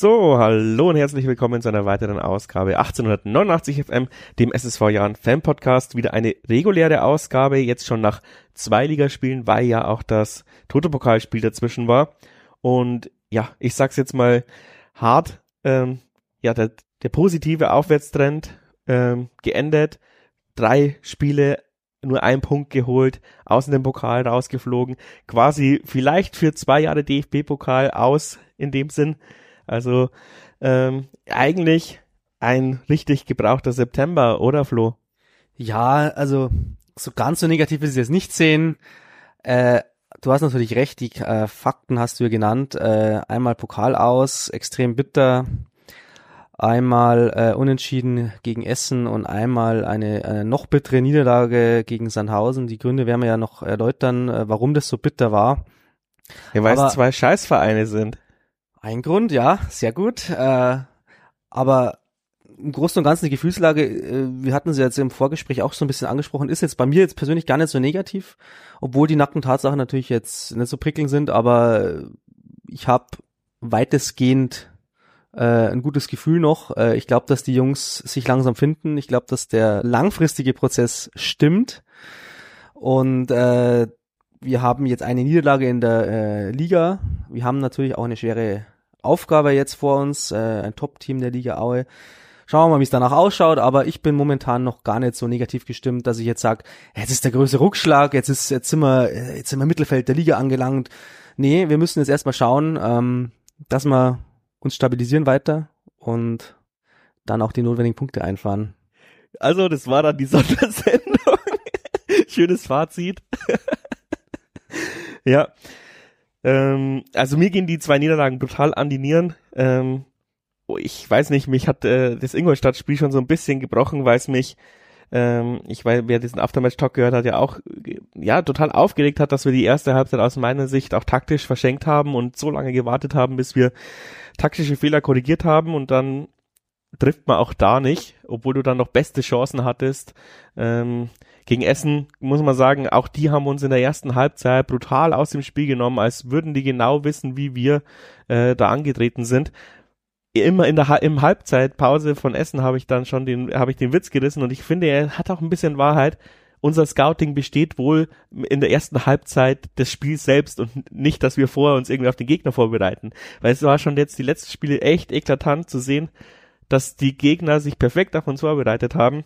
So, hallo und herzlich willkommen zu einer weiteren Ausgabe 1889 FM, dem SSV Jahren Fan Podcast. Wieder eine reguläre Ausgabe, jetzt schon nach zwei Ligaspielen, weil ja auch das Toto-Pokalspiel dazwischen war. Und ja, ich sag's jetzt mal hart, ähm, ja, der, der positive Aufwärtstrend ähm, geendet. Drei Spiele, nur ein Punkt geholt, aus dem Pokal rausgeflogen, quasi vielleicht für zwei Jahre DFB-Pokal aus in dem Sinn. Also ähm, eigentlich ein richtig gebrauchter September, oder Flo? Ja, also so ganz so negativ ist es jetzt nicht sehen. Äh, du hast natürlich recht, die äh, Fakten hast du ja genannt. Äh, einmal Pokal aus, extrem bitter. Einmal äh, unentschieden gegen Essen und einmal eine, eine noch bittere Niederlage gegen Sandhausen. Die Gründe werden wir ja noch erläutern, äh, warum das so bitter war. Ja, weil es zwei Scheißvereine sind. Ein Grund, ja, sehr gut. Äh, aber im Großen und Ganzen die Gefühlslage, äh, wir hatten sie jetzt im Vorgespräch auch so ein bisschen angesprochen, ist jetzt bei mir jetzt persönlich gar nicht so negativ, obwohl die nackten Tatsachen natürlich jetzt nicht so prickelnd sind, aber ich habe weitestgehend äh, ein gutes Gefühl noch. Äh, ich glaube, dass die Jungs sich langsam finden. Ich glaube, dass der langfristige Prozess stimmt. Und äh, wir haben jetzt eine Niederlage in der äh, Liga. Wir haben natürlich auch eine schwere Aufgabe jetzt vor uns, äh, ein Top-Team der Liga Aue. Schauen wir mal, wie es danach ausschaut, aber ich bin momentan noch gar nicht so negativ gestimmt, dass ich jetzt sage, jetzt ist der größte Rückschlag, jetzt ist jetzt sind wir äh, jetzt sind wir Mittelfeld der Liga angelangt. Nee, wir müssen jetzt erstmal schauen, ähm, dass wir uns stabilisieren weiter und dann auch die notwendigen Punkte einfahren. Also, das war dann die Sondersendung. Schönes Fazit. Ja. Ähm, also mir gehen die zwei Niederlagen brutal an die Nieren. Ähm, oh, ich weiß nicht, mich hat äh, das Ingolstadt-Spiel schon so ein bisschen gebrochen, weil es mich, ähm, ich weiß, wer diesen Aftermatch-Talk gehört hat, ja auch ja total aufgeregt hat, dass wir die erste Halbzeit aus meiner Sicht auch taktisch verschenkt haben und so lange gewartet haben, bis wir taktische Fehler korrigiert haben und dann trifft man auch da nicht, obwohl du dann noch beste Chancen hattest. Ähm, gegen Essen muss man sagen, auch die haben uns in der ersten Halbzeit brutal aus dem Spiel genommen, als würden die genau wissen, wie wir äh, da angetreten sind. Immer in der im Halbzeitpause von Essen habe ich dann schon den habe ich den Witz gerissen und ich finde, er hat auch ein bisschen Wahrheit. Unser Scouting besteht wohl in der ersten Halbzeit des Spiels selbst und nicht, dass wir vorher uns irgendwie auf den Gegner vorbereiten. Weil es war schon jetzt die letzten Spiele echt eklatant zu sehen, dass die Gegner sich perfekt auf uns vorbereitet haben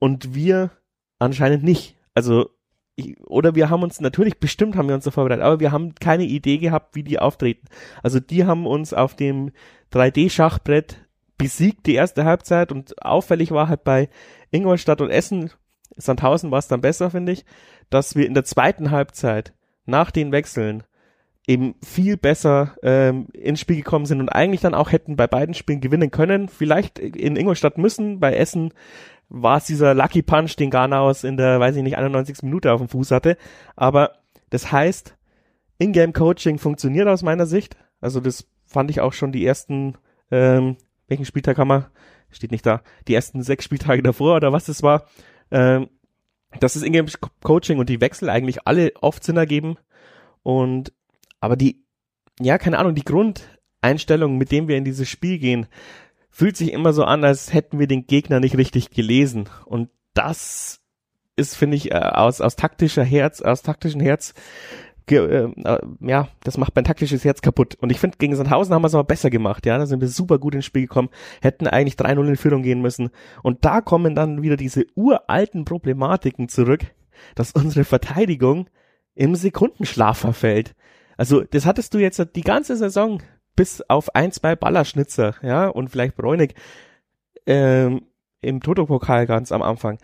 und wir Anscheinend nicht. Also, ich, oder wir haben uns, natürlich bestimmt haben wir uns da vorbereitet, aber wir haben keine Idee gehabt, wie die auftreten. Also die haben uns auf dem 3D-Schachbrett besiegt, die erste Halbzeit und auffällig war halt bei Ingolstadt und Essen, Sandhausen war es dann besser, finde ich, dass wir in der zweiten Halbzeit nach den Wechseln eben viel besser ähm, ins Spiel gekommen sind und eigentlich dann auch hätten bei beiden Spielen gewinnen können. Vielleicht in Ingolstadt müssen, bei Essen war es dieser Lucky Punch, den Garnaus in der, weiß ich nicht, 91. Minute auf dem Fuß hatte. Aber das heißt, Ingame Coaching funktioniert aus meiner Sicht. Also das fand ich auch schon die ersten, ähm, welchen Spieltag haben wir? Steht nicht da. Die ersten sechs Spieltage davor oder was das war. Ähm, das ist Ingame Coaching und die Wechsel eigentlich alle oft Sinn ergeben. Und, aber die, ja, keine Ahnung, die Grundeinstellung, mit dem wir in dieses Spiel gehen, fühlt sich immer so an, als hätten wir den Gegner nicht richtig gelesen. Und das ist, finde ich, äh, aus, aus taktischer Herz, aus taktischen Herz, äh, äh, ja, das macht mein taktisches Herz kaputt. Und ich finde, gegen Sandhausen haben wir es aber besser gemacht, ja, da sind wir super gut ins Spiel gekommen, hätten eigentlich 3-0 in Führung gehen müssen. Und da kommen dann wieder diese uralten Problematiken zurück, dass unsere Verteidigung im Sekundenschlaf verfällt. Also, das hattest du jetzt die ganze Saison bis auf ein, zwei Ballerschnitzer, ja, und vielleicht Bräunig ähm, im Toto-Pokal ganz am Anfang.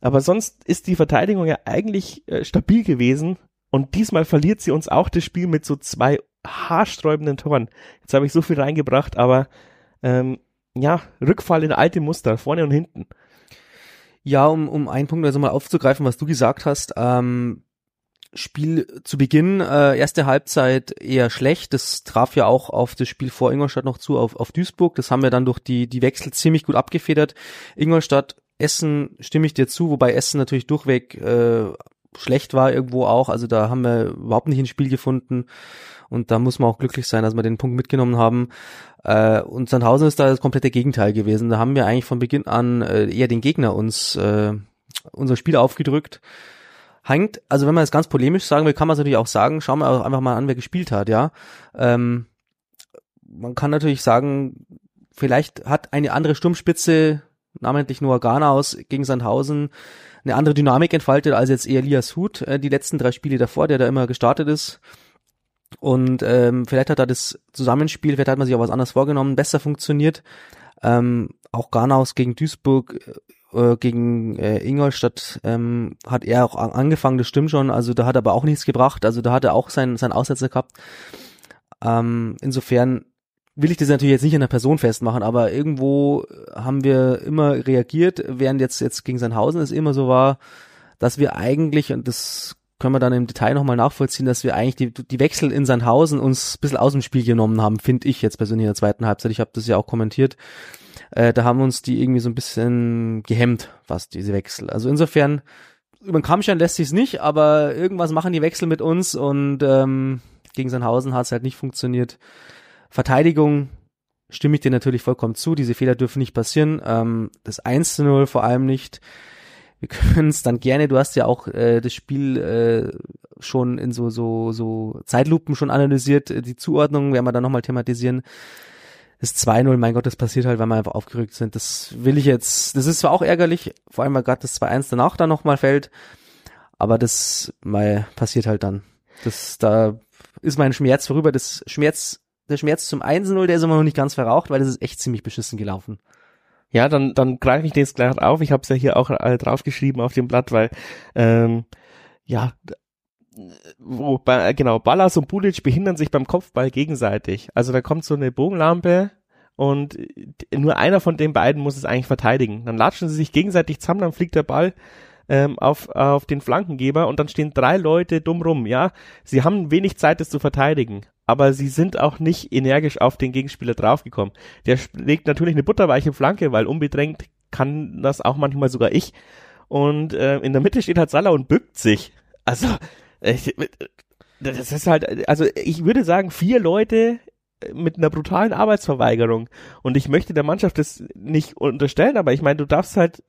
Aber sonst ist die Verteidigung ja eigentlich äh, stabil gewesen und diesmal verliert sie uns auch das Spiel mit so zwei haarsträubenden Toren. Jetzt habe ich so viel reingebracht, aber ähm, ja, Rückfall in alte Muster, vorne und hinten. Ja, um, um einen Punkt also mal aufzugreifen, was du gesagt hast, ähm, Spiel zu Beginn, äh, erste Halbzeit eher schlecht. Das traf ja auch auf das Spiel vor Ingolstadt noch zu, auf, auf Duisburg. Das haben wir dann durch die, die Wechsel ziemlich gut abgefedert. Ingolstadt, Essen stimme ich dir zu, wobei Essen natürlich durchweg äh, schlecht war irgendwo auch. Also da haben wir überhaupt nicht ins Spiel gefunden. Und da muss man auch glücklich sein, dass wir den Punkt mitgenommen haben. Äh, und Sandhausen ist da das komplette Gegenteil gewesen. Da haben wir eigentlich von Beginn an äh, eher den Gegner uns äh, unser Spiel aufgedrückt. Hängt, also wenn man es ganz polemisch sagen will, kann man es natürlich auch sagen, schauen wir auch einfach mal an, wer gespielt hat, ja. Ähm, man kann natürlich sagen, vielleicht hat eine andere Sturmspitze, namentlich Noah Garnaus gegen Sandhausen, eine andere Dynamik entfaltet als jetzt Elias Huth, äh, die letzten drei Spiele davor, der da immer gestartet ist. Und ähm, vielleicht hat da das Zusammenspiel, vielleicht hat man sich auch was anderes vorgenommen, besser funktioniert. Ähm, auch Garnaus gegen Duisburg, äh, gegen äh, Ingolstadt ähm, hat er auch angefangen, das stimmt schon. Also da hat er aber auch nichts gebracht. Also da hat er auch seinen sein Aussetzer gehabt. Ähm, insofern will ich das natürlich jetzt nicht an der Person festmachen, aber irgendwo haben wir immer reagiert, während jetzt jetzt gegen Sandhausen es immer so war, dass wir eigentlich, und das können wir dann im Detail nochmal nachvollziehen, dass wir eigentlich die, die Wechsel in Sandhausen uns ein bisschen aus dem Spiel genommen haben, finde ich jetzt persönlich in der zweiten Halbzeit. Ich habe das ja auch kommentiert. Äh, da haben uns die irgendwie so ein bisschen gehemmt, was diese Wechsel. Also insofern, über den Kammstein lässt sich's nicht, aber irgendwas machen die Wechsel mit uns und ähm, gegen Sandhausen hat es halt nicht funktioniert. Verteidigung stimme ich dir natürlich vollkommen zu. Diese Fehler dürfen nicht passieren. Ähm, das 1 zu 0 vor allem nicht. Wir können es dann gerne, du hast ja auch äh, das Spiel äh, schon in so, so, so Zeitlupen schon analysiert, die Zuordnung werden wir dann nochmal thematisieren. Das 2-0, mein Gott, das passiert halt, weil wir einfach aufgerückt sind. Das will ich jetzt, das ist zwar auch ärgerlich, vor allem weil gerade das 2-1 danach dann nochmal fällt, aber das mal passiert halt dann. Das, da ist mein Schmerz vorüber. Das Schmerz, der Schmerz zum 1-0, der ist immer noch nicht ganz verraucht, weil das ist echt ziemlich beschissen gelaufen. Ja, dann, dann greife ich den jetzt gleich auf. Ich habe es ja hier auch äh, draufgeschrieben auf dem Blatt, weil ähm, ja, wo bei, genau, Ballas und Bulic behindern sich beim Kopfball gegenseitig. Also da kommt so eine Bogenlampe und nur einer von den beiden muss es eigentlich verteidigen. Dann latschen sie sich gegenseitig zusammen, dann fliegt der Ball ähm, auf, auf den Flankengeber und dann stehen drei Leute dumm rum, ja. Sie haben wenig Zeit, das zu verteidigen, aber sie sind auch nicht energisch auf den Gegenspieler draufgekommen. Der legt natürlich eine butterweiche Flanke, weil unbedrängt kann das auch manchmal sogar ich. Und äh, in der Mitte steht halt Salah und bückt sich. Also, ich, das ist halt, also ich würde sagen, vier Leute mit einer brutalen Arbeitsverweigerung. Und ich möchte der Mannschaft das nicht unterstellen, aber ich meine, du darfst halt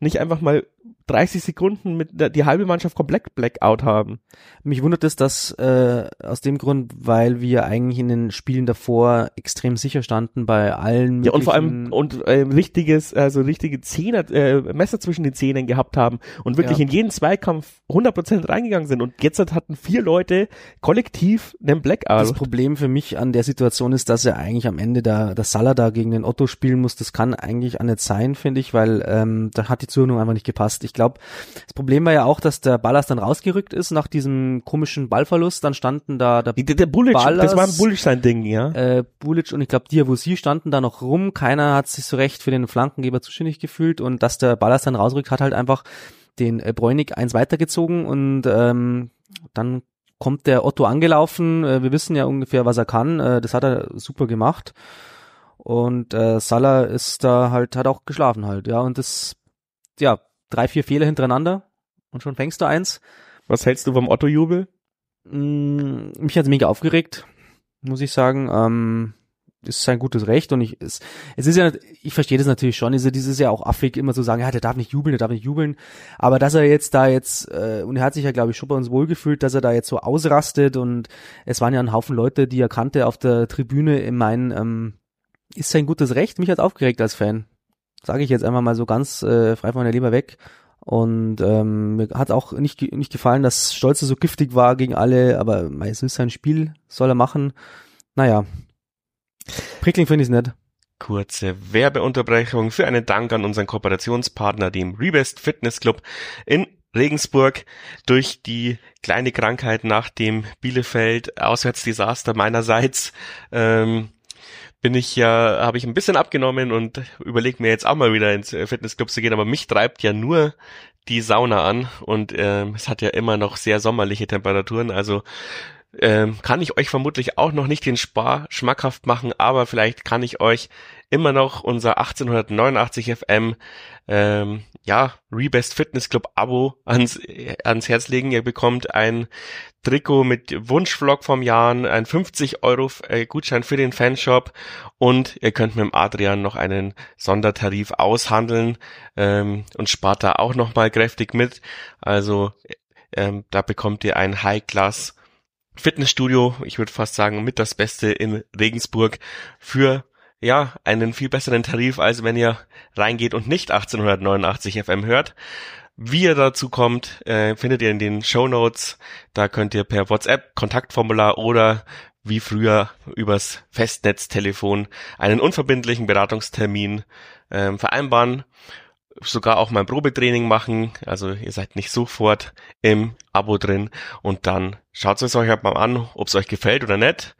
nicht einfach mal 30 Sekunden mit der, die halbe Mannschaft komplett Blackout haben. Mich wundert es, dass äh, aus dem Grund, weil wir eigentlich in den Spielen davor extrem sicher standen bei allen. Ja und vor allem und äh, richtiges, also richtige Zähne, äh, Messer zwischen den Zähnen gehabt haben und wirklich ja. in jeden Zweikampf 100% reingegangen sind und jetzt hatten vier Leute kollektiv einen Blackout. Das Problem für mich an der Situation ist, dass er eigentlich am Ende da das Salah da gegen den Otto spielen muss. Das kann eigentlich auch nicht sein, finde ich, weil ähm, da hat die Zuordnung einfach nicht gepasst. Ich glaube, das Problem war ja auch, dass der Ballas dann rausgerückt ist nach diesem komischen Ballverlust. Dann standen da der, der, der Bullic, Ballas, das war ein Bullic sein Ding, ja. Äh, Bullic und ich glaube Diawusi standen da noch rum. Keiner hat sich so recht für den Flankengeber zuständig gefühlt und dass der Ballas dann rausrückt, hat halt einfach den äh, Bräunig eins weitergezogen und ähm, dann kommt der Otto angelaufen. Äh, wir wissen ja ungefähr, was er kann. Äh, das hat er super gemacht. Und äh, Salah ist da halt, hat auch geschlafen halt, ja. Und das, ja, drei, vier Fehler hintereinander und schon fängst du eins. Was hältst du vom Otto-Jubel? Mm, mich hat's mega aufgeregt, muss ich sagen. Ähm, ist sein gutes Recht und ich es, es ist ja ich verstehe das natürlich schon ist ja dieses ja auch affig immer zu sagen ja der darf nicht jubeln der darf nicht jubeln aber dass er jetzt da jetzt äh, und er hat sich ja glaube ich schon bei uns wohlgefühlt dass er da jetzt so ausrastet und es waren ja ein Haufen Leute die er kannte auf der Tribüne in meinen ähm, ist sein gutes Recht mich hat aufgeregt als Fan sage ich jetzt einfach mal so ganz äh, frei von der Leber weg. Und ähm, mir hat auch nicht, nicht gefallen, dass Stolze so giftig war gegen alle, aber es ist sein Spiel, soll er machen. Naja, Prickling finde ich nicht. Kurze Werbeunterbrechung für einen Dank an unseren Kooperationspartner, dem Rebest Fitness Club in Regensburg. Durch die kleine Krankheit nach dem Bielefeld Auswärtsdesaster meinerseits ähm, bin ich ja, habe ich ein bisschen abgenommen und überlege mir jetzt auch mal wieder ins Fitnessclub zu gehen, aber mich treibt ja nur die Sauna an und äh, es hat ja immer noch sehr sommerliche Temperaturen, also ähm, kann ich euch vermutlich auch noch nicht den Spar schmackhaft machen, aber vielleicht kann ich euch immer noch unser 1889 FM ähm, ja Rebest Fitness Club Abo ans ans Herz legen. Ihr bekommt ein Trikot mit Wunschvlog vom Jahren, ein 50 Euro äh, Gutschein für den Fanshop und ihr könnt mit dem Adrian noch einen Sondertarif aushandeln ähm, und spart da auch noch mal kräftig mit. Also ähm, da bekommt ihr ein High-Class Fitnessstudio, ich würde fast sagen mit das Beste in Regensburg für ja einen viel besseren Tarif, als wenn ihr reingeht und nicht 1889 FM hört. Wie ihr dazu kommt, äh, findet ihr in den Show Notes. Da könnt ihr per WhatsApp, Kontaktformular oder wie früher übers Festnetztelefon einen unverbindlichen Beratungstermin ähm, vereinbaren sogar auch mal ein Probetraining machen. Also ihr seid nicht sofort im Abo drin und dann schaut es euch halt mal an, ob es euch gefällt oder nicht.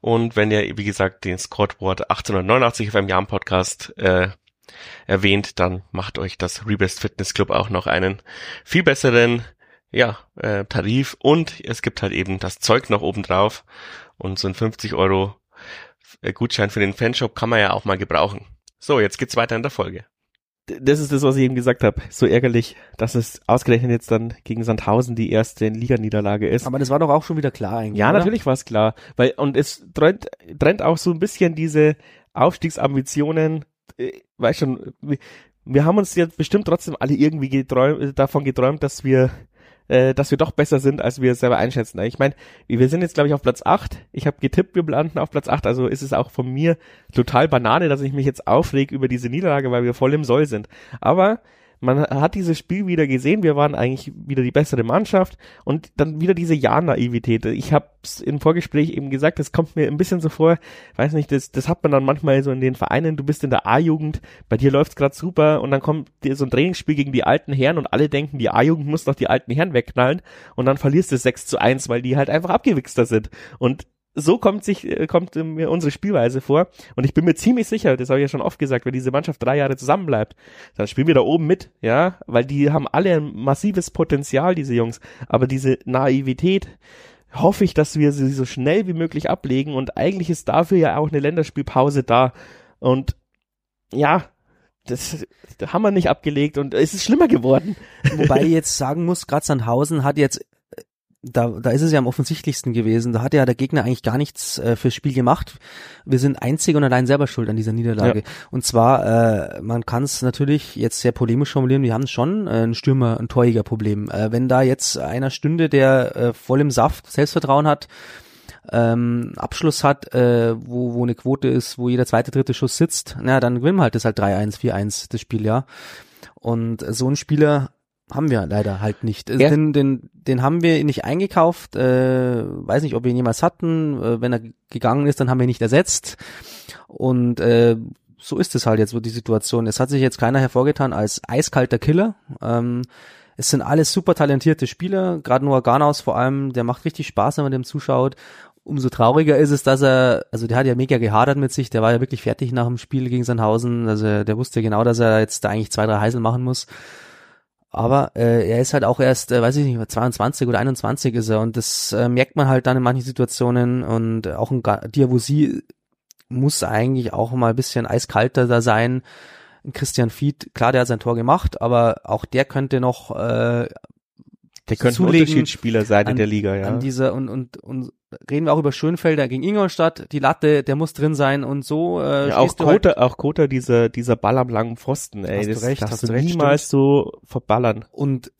Und wenn ihr, wie gesagt, den Squadboard 1889 FM Jahren Podcast äh, erwähnt, dann macht euch das Rebest Fitness Club auch noch einen viel besseren ja, äh, Tarif und es gibt halt eben das Zeug noch oben drauf und so ein 50 Euro äh, Gutschein für den Fanshop kann man ja auch mal gebrauchen. So, jetzt geht's weiter in der Folge das ist das, was ich eben gesagt habe. So ärgerlich, dass es ausgerechnet jetzt dann gegen Sandhausen die erste Liganiederlage ist. Aber das war doch auch schon wieder klar eigentlich. Ja, oder? natürlich war es klar. Weil, und es trennt, trennt auch so ein bisschen diese Aufstiegsambitionen, äh, weiß schon, wir, wir haben uns jetzt bestimmt trotzdem alle irgendwie geträumt, davon geträumt, dass wir äh, dass wir doch besser sind, als wir es selber einschätzen. Ich meine, wir sind jetzt, glaube ich, auf Platz 8. Ich habe getippt, wir landen auf Platz 8. Also ist es auch von mir total Banane, dass ich mich jetzt aufreg über diese Niederlage, weil wir voll im Soll sind. Aber man hat dieses Spiel wieder gesehen, wir waren eigentlich wieder die bessere Mannschaft. Und dann wieder diese Ja-Naivität. Ich habe es im Vorgespräch eben gesagt, das kommt mir ein bisschen so vor, weiß nicht, das, das hat man dann manchmal so in den Vereinen, du bist in der A-Jugend, bei dir läuft's gerade super. Und dann kommt dir so ein Trainingsspiel gegen die alten Herren und alle denken, die A-Jugend muss doch die alten Herren wegknallen. Und dann verlierst du 6 zu 1, weil die halt einfach abgewichster sind. Und so kommt sich äh, kommt mir unsere Spielweise vor. Und ich bin mir ziemlich sicher, das habe ich ja schon oft gesagt, wenn diese Mannschaft drei Jahre zusammenbleibt, dann spielen wir da oben mit, ja, weil die haben alle ein massives Potenzial, diese Jungs, aber diese Naivität hoffe ich, dass wir sie so schnell wie möglich ablegen. Und eigentlich ist dafür ja auch eine Länderspielpause da. Und ja, das, das haben wir nicht abgelegt. Und es ist schlimmer geworden. Wobei ich jetzt sagen muss, gerade Sandhausen hat jetzt da, da ist es ja am offensichtlichsten gewesen. Da hat ja der Gegner eigentlich gar nichts äh, fürs Spiel gemacht. Wir sind einzig und allein selber schuld an dieser Niederlage. Ja. Und zwar, äh, man kann es natürlich jetzt sehr polemisch formulieren, wir haben schon äh, ein Stürmer, ein Torjägerproblem. Äh, wenn da jetzt einer stünde, der äh, voll im Saft Selbstvertrauen hat, ähm, Abschluss hat, äh, wo, wo eine Quote ist, wo jeder zweite, dritte Schuss sitzt, na, dann gewinnen wir halt das halt 3-1, 4-1, das Spiel, ja. Und so ein Spieler haben wir leider halt nicht. Also den, den, den haben wir nicht eingekauft, äh, weiß nicht, ob wir ihn jemals hatten. Äh, wenn er gegangen ist, dann haben wir ihn nicht ersetzt. Und äh, so ist es halt jetzt so die Situation. Es hat sich jetzt keiner hervorgetan als eiskalter Killer. Ähm, es sind alles super talentierte Spieler, gerade Noah Garnaus vor allem, der macht richtig Spaß, wenn man dem zuschaut. Umso trauriger ist es, dass er, also der hat ja mega gehadert mit sich, der war ja wirklich fertig nach dem Spiel gegen Sandhausen, also der wusste genau, dass er jetzt da eigentlich zwei, drei Heisel machen muss. Aber äh, er ist halt auch erst, äh, weiß ich nicht, 22 oder 21 ist er und das äh, merkt man halt dann in manchen Situationen und auch ein Diabusi muss eigentlich auch mal ein bisschen eiskalter da sein. Christian Fied, klar, der hat sein Tor gemacht, aber auch der könnte noch äh, der könnte ein Unterschiedsspieler sein in der Liga, ja. An dieser und, und, und reden wir auch über Schönfelder gegen Ingolstadt, die Latte, der muss drin sein und so. Äh, ja, auch Kota, halt, auch Kota, dieser, dieser Ball am langen Pfosten, ey, hast das du recht, darfst hast du recht, niemals stimmt. so verballern. Und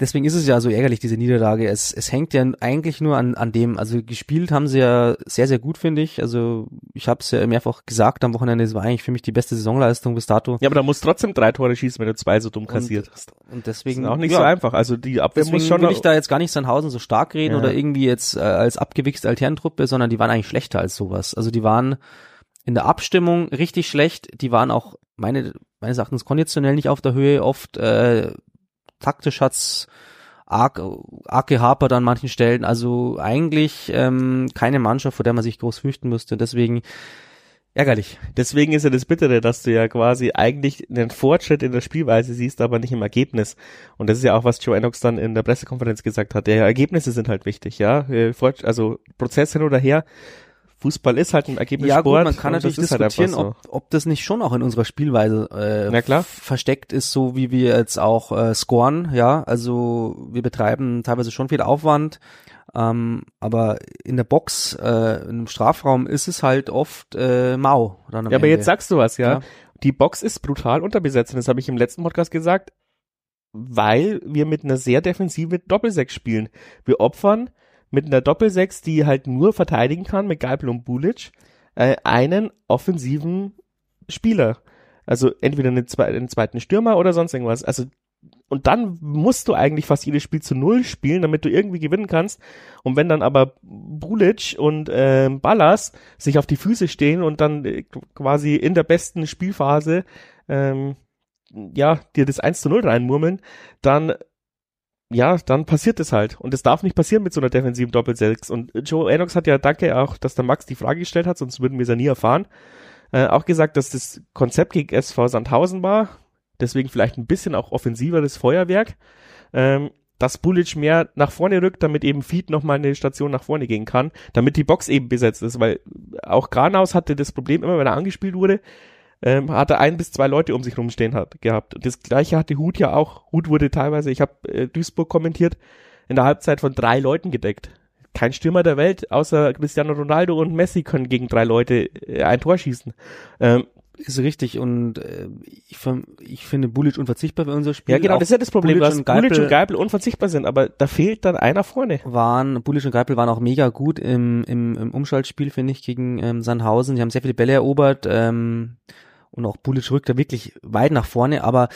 deswegen ist es ja so ärgerlich, diese Niederlage. Es, es hängt ja eigentlich nur an, an dem, also gespielt haben sie ja sehr, sehr gut, finde ich. Also ich habe es ja mehrfach gesagt am Wochenende, es war eigentlich für mich die beste Saisonleistung bis dato. Ja, aber da musst trotzdem drei Tore schießen, wenn du zwei so dumm kassiert hast. Und deswegen ist auch nicht ja, so einfach. Also die Abwehr Deswegen muss schon will ich da jetzt gar nicht Sandhausen so stark reden Ja. oder irgendwie jetzt äh, als abgewichste Alternentruppe, sondern die waren eigentlich schlechter als sowas. Also die waren in der Abstimmung richtig schlecht. Die waren auch meine, meines Erachtens konditionell nicht auf der Höhe. Oft äh, taktisch hat's arg, arg gehapert an manchen Stellen. Also eigentlich ähm, keine Mannschaft, vor der man sich groß fürchten müsste. Deswegen ärgerlich. Deswegen ist ja das Bittere, dass du ja quasi eigentlich einen Fortschritt in der Spielweise siehst, aber nicht im Ergebnis. Und das ist ja auch, was Joe Enox dann in der Pressekonferenz gesagt hat. Ja, Ergebnisse sind halt wichtig, ja. Äh, Also Prozess hin oder her. Fußball ist halt ein Ergebnis Ja gut, Sport man kann natürlich halt diskutieren, einfach ob, ob das nicht schon auch in unserer Spielweise äh, Na klar. versteckt ist, so wie wir jetzt auch äh, scoren, ja, also wir betreiben teilweise schon viel Aufwand, ähm, aber in der Box, äh, im Strafraum ist es halt oft äh, mau. Ja, aber Ende. jetzt sagst du was, ja. Ja. Die Box ist brutal unterbesetzt und das habe ich im letzten Podcast gesagt, weil wir mit einer sehr defensiven Doppelsechs spielen. Wir opfern mit einer Doppelsechs, die halt nur verteidigen kann, mit Geipel und Bulic, äh, einen offensiven Spieler. Also entweder einen, zwe einen zweiten Stürmer oder sonst irgendwas. Also und dann musst du eigentlich fast jedes Spiel zu Null spielen, damit du irgendwie gewinnen kannst. Und wenn dann aber Bulic und ähm, Ballas sich auf die Füße stehen und dann äh, quasi in der besten Spielphase ähm, ja, dir das 1 zu 0 reinmurmeln, dann ja, dann passiert es halt. Und es darf nicht passieren mit so einer defensiven Doppelsechs. Und Joe Enox hat ja, danke auch, dass der Max die Frage gestellt hat, sonst würden wir es ja nie erfahren, äh, auch gesagt, dass das Konzept gegen SV Sandhausen war, deswegen vielleicht ein bisschen auch offensiveres Feuerwerk, ähm, dass Bulic mehr nach vorne rückt, damit eben Feed nochmal eine Station nach vorne gehen kann, damit die Box eben besetzt ist, weil auch Granaus hatte das Problem, immer wenn er angespielt wurde, ähm, hat er ein bis zwei Leute um sich rumstehen hat, gehabt. Und das gleiche hatte Hut ja auch. Hut wurde teilweise, ich habe äh, Duisburg kommentiert, in der Halbzeit von drei Leuten gedeckt. Kein Stürmer der Welt, außer Cristiano Ronaldo und Messi können gegen drei Leute äh, ein Tor schießen. Ähm, Ist richtig und äh, ich, ich finde Bulic unverzichtbar für unser Spiel. ja, genau, Auch das ist ja das Problem, dass Bulic und Geipel unverzichtbar sind, aber da fehlt dann einer vorne. waren, Bulic und Geipel waren auch mega gut im, im, im Umschaltspiel, finde ich, gegen ähm, Sandhausen. Die haben sehr viele Bälle erobert ähm, und auch Bulic rückt da wirklich weit nach vorne, aber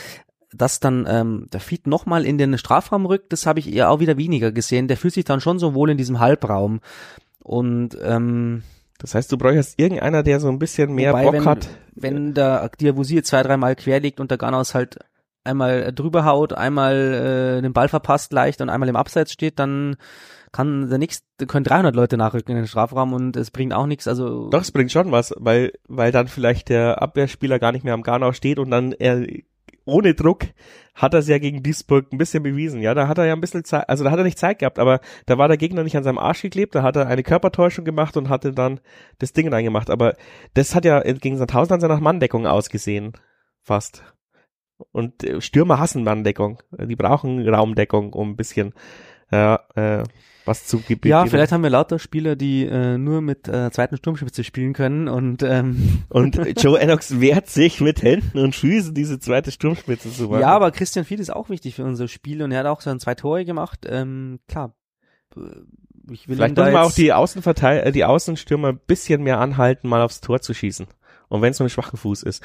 dass dann ähm, der Feed nochmal in den Strafraum rückt, das habe ich eher auch wieder weniger gesehen. Der fühlt sich dann schon so wohl in diesem Halbraum. Und ähm, Das heißt, du bräuchst irgendeiner, der so ein bisschen mehr Wobei, Bock wenn, hat. Wenn der Diabusi zwei, dreimal querlegt und der Ganaus halt einmal drüber haut, einmal äh, den Ball verpasst leicht und einmal im Abseits steht, dann kann der nächste, können 300 Leute nachrücken in den Strafraum und es bringt auch nichts. Also Doch, es bringt schon was, weil, weil dann vielleicht der Abwehrspieler gar nicht mehr am Garnau steht und dann er ohne Druck hat er es ja gegen Duisburg ein bisschen bewiesen. Ja, da hat er ja ein bisschen Zeit, also da hat er nicht Zeit gehabt, aber da war der Gegner nicht an seinem Arsch geklebt, da hat er eine Körpertäuschung gemacht und hatte dann das Ding reingemacht. Aber das hat ja gegen Sandhausen dann nach Manndeckung ausgesehen. Fast. Und äh, Stürmer hassen Manndeckung. Die brauchen Raumdeckung, um ein bisschen ja, äh, was zu geben. ja, vielleicht haben wir lauter Spieler, die äh, nur mit äh, zweiten Sturmspitze spielen können und ähm, Und Joe Enox wehrt sich mit Händen und Füßen, diese zweite Sturmspitze zu machen. ja, aber Christian Fied ist auch wichtig für unser Spiel und er hat auch seine zwei Tore gemacht. Ähm, klar, ich will Vielleicht muss man auch die Außenverteil äh, die Außenstürmer ein bisschen mehr anhalten, mal aufs Tor zu schießen. Und wenn es nur ein schwachen Fuß ist.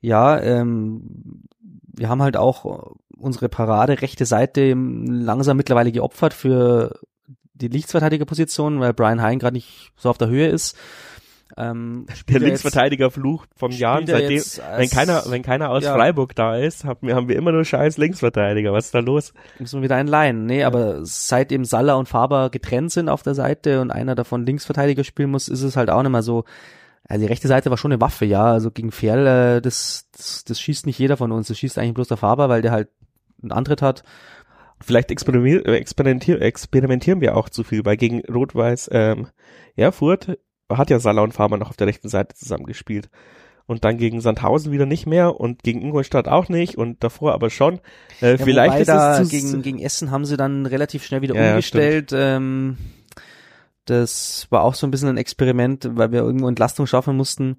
Ja, ähm, wir haben halt auch unsere Parade rechte Seite langsam mittlerweile geopfert für die Linksverteidigerposition, weil Brian Hein gerade nicht so auf der Höhe ist. Ähm, Der spielt er Linksverteidiger-Fluch vom jetzt- Jahr, seitdem, jetzt als- wenn keiner, wenn keiner aus ja. Freiburg da ist, haben wir, haben wir immer nur scheiß Linksverteidiger. Was ist da los? müssen wir wieder einen leihen. Nee, aber seit eben Salah und Faber getrennt sind auf der Seite und einer davon Linksverteidiger spielen muss, ist es halt auch nicht mehr so. Ja, die rechte Seite war schon eine Waffe, ja. Also gegen Ferl, äh, das, das, das schießt nicht jeder von uns. Das schießt eigentlich bloß der Faber, weil der halt einen Antritt hat. Vielleicht experimentier, äh, experimentier, experimentieren wir auch zu viel, weil gegen Rot-Weiß ähm, Erfurt hat ja Salah und Faber noch auf der rechten Seite zusammengespielt. Und dann gegen Sandhausen wieder nicht mehr und gegen Ingolstadt auch nicht und davor aber schon. Äh, Ja, vielleicht ist es gegen, gegen Essen haben sie dann relativ schnell wieder Ja, ja, umgestellt. ähm, das war auch so ein bisschen ein Experiment, weil wir irgendwo Entlastung schaffen mussten.